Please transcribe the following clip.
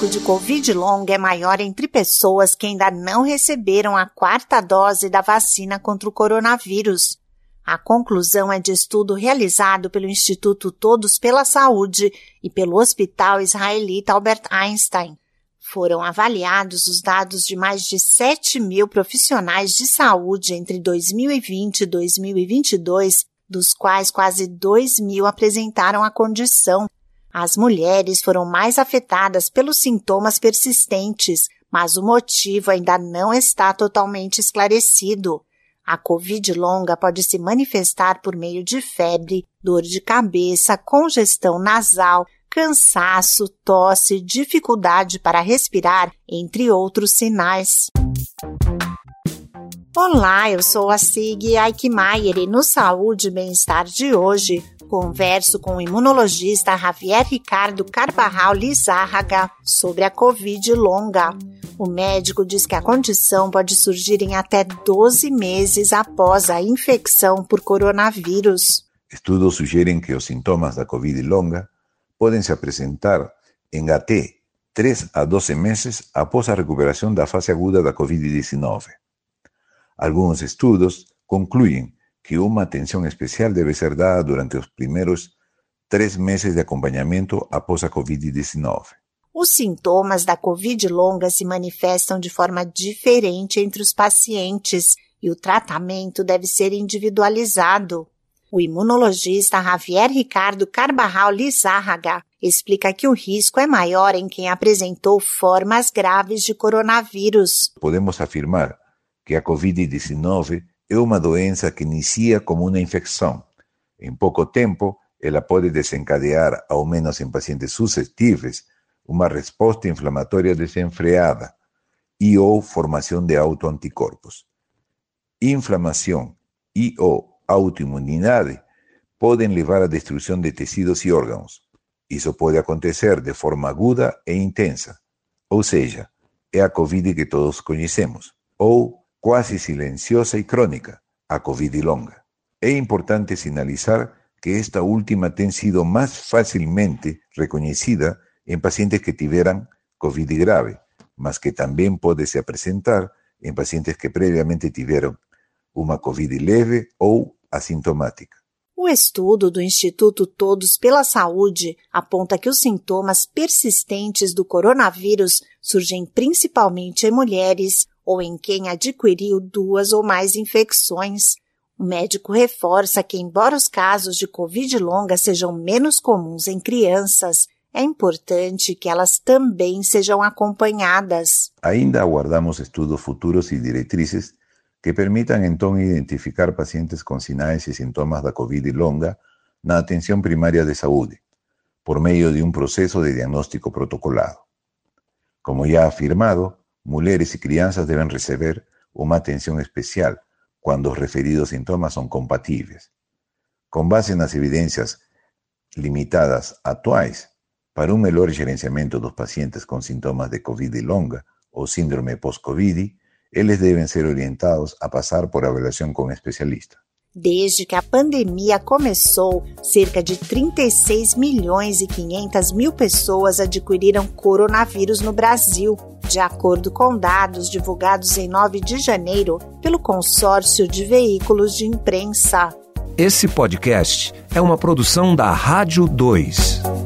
risco de Covid longa é maior entre pessoas que ainda não receberam a quarta dose da vacina contra o coronavírus. A conclusão é de estudo realizado pelo Instituto Todos pela Saúde e pelo Hospital Israelita Albert Einstein. Foram avaliados os dados de mais de 7 mil profissionais de saúde entre 2020 e 2022, dos quais quase 2 mil apresentaram a condição. As mulheres foram mais afetadas pelos sintomas persistentes, mas o motivo ainda não está totalmente esclarecido. A Covid longa pode se manifestar por meio de febre, dor de cabeça, congestão nasal, cansaço, tosse, dificuldade para respirar, entre outros sinais. Olá, eu sou a Sig Aikmaier e no Saúde e Bem-Estar de hoje converso com o imunologista Javier Ricardo Carbarral Lizárraga sobre a Covid longa. O médico diz que a condição pode surgir em até 12 meses após a infecção por coronavírus. Estudos sugerem que os sintomas da Covid longa podem se apresentar em até 3 a 12 meses após a recuperação da fase aguda da Covid-19. Alguns estudos concluem que uma atenção especial deve ser dada durante os primeiros três meses de acompanhamento após a Covid-19. Os sintomas da Covid longa se manifestam de forma diferente entre os pacientes e o tratamento deve ser individualizado. O imunologista Javier Ricardo Carbarral Lizárraga explica que o risco é maior em quem apresentou formas graves de coronavírus. Podemos afirmar que a Covid-19 é uma doença que inicia como uma infecção. Em pouco tempo, ela pode desencadear, ao menos em pacientes suscetíveis, uma resposta inflamatória desenfreada e ou formação de autoanticorpos. Inflamação e ou autoimunidade podem levar à destruição de tecidos e órgãos. Isso pode acontecer de forma aguda e intensa, ou seja, é a Covid que todos conhecemos, ou quase silenciosa e crônica, a Covid longa. É importante sinalizar que esta última tem sido mais facilmente reconhecida em pacientes que tiveram Covid grave, mas que também pode se apresentar em pacientes que previamente tiveram uma Covid leve ou assintomática. O estudo do Instituto Todos pela Saúde aponta que os sintomas persistentes do coronavírus surgem principalmente em mulheres ou em quem adquiriu duas ou mais infecções. O médico reforça que, embora os casos de Covid longa sejam menos comuns em crianças, é importante que elas também sejam acompanhadas. Ainda aguardamos estudos futuros e diretrizes que permitam então identificar pacientes com sinais e sintomas da Covid longa na atenção primária de saúde, por meio de um processo de diagnóstico protocolado. Como já afirmado, mulheres y crianças deben receber una atención especial cuando los referidos síntomas son compatibles. Con base en las evidencias limitadas actuales, para un melhor gerenciamento dos pacientes con síntomas de COVID longa o síndrome post-COVID, eles devem ser orientados a passar por avaliação com um especialista. Desde que a pandemia começou, cerca de 36 milhões e 500 mil pessoas adquiriram coronavírus no Brasil, de acordo com dados divulgados em 9 de janeiro pelo Consórcio de Veículos de Imprensa. Esse podcast é uma produção da Rádio 2.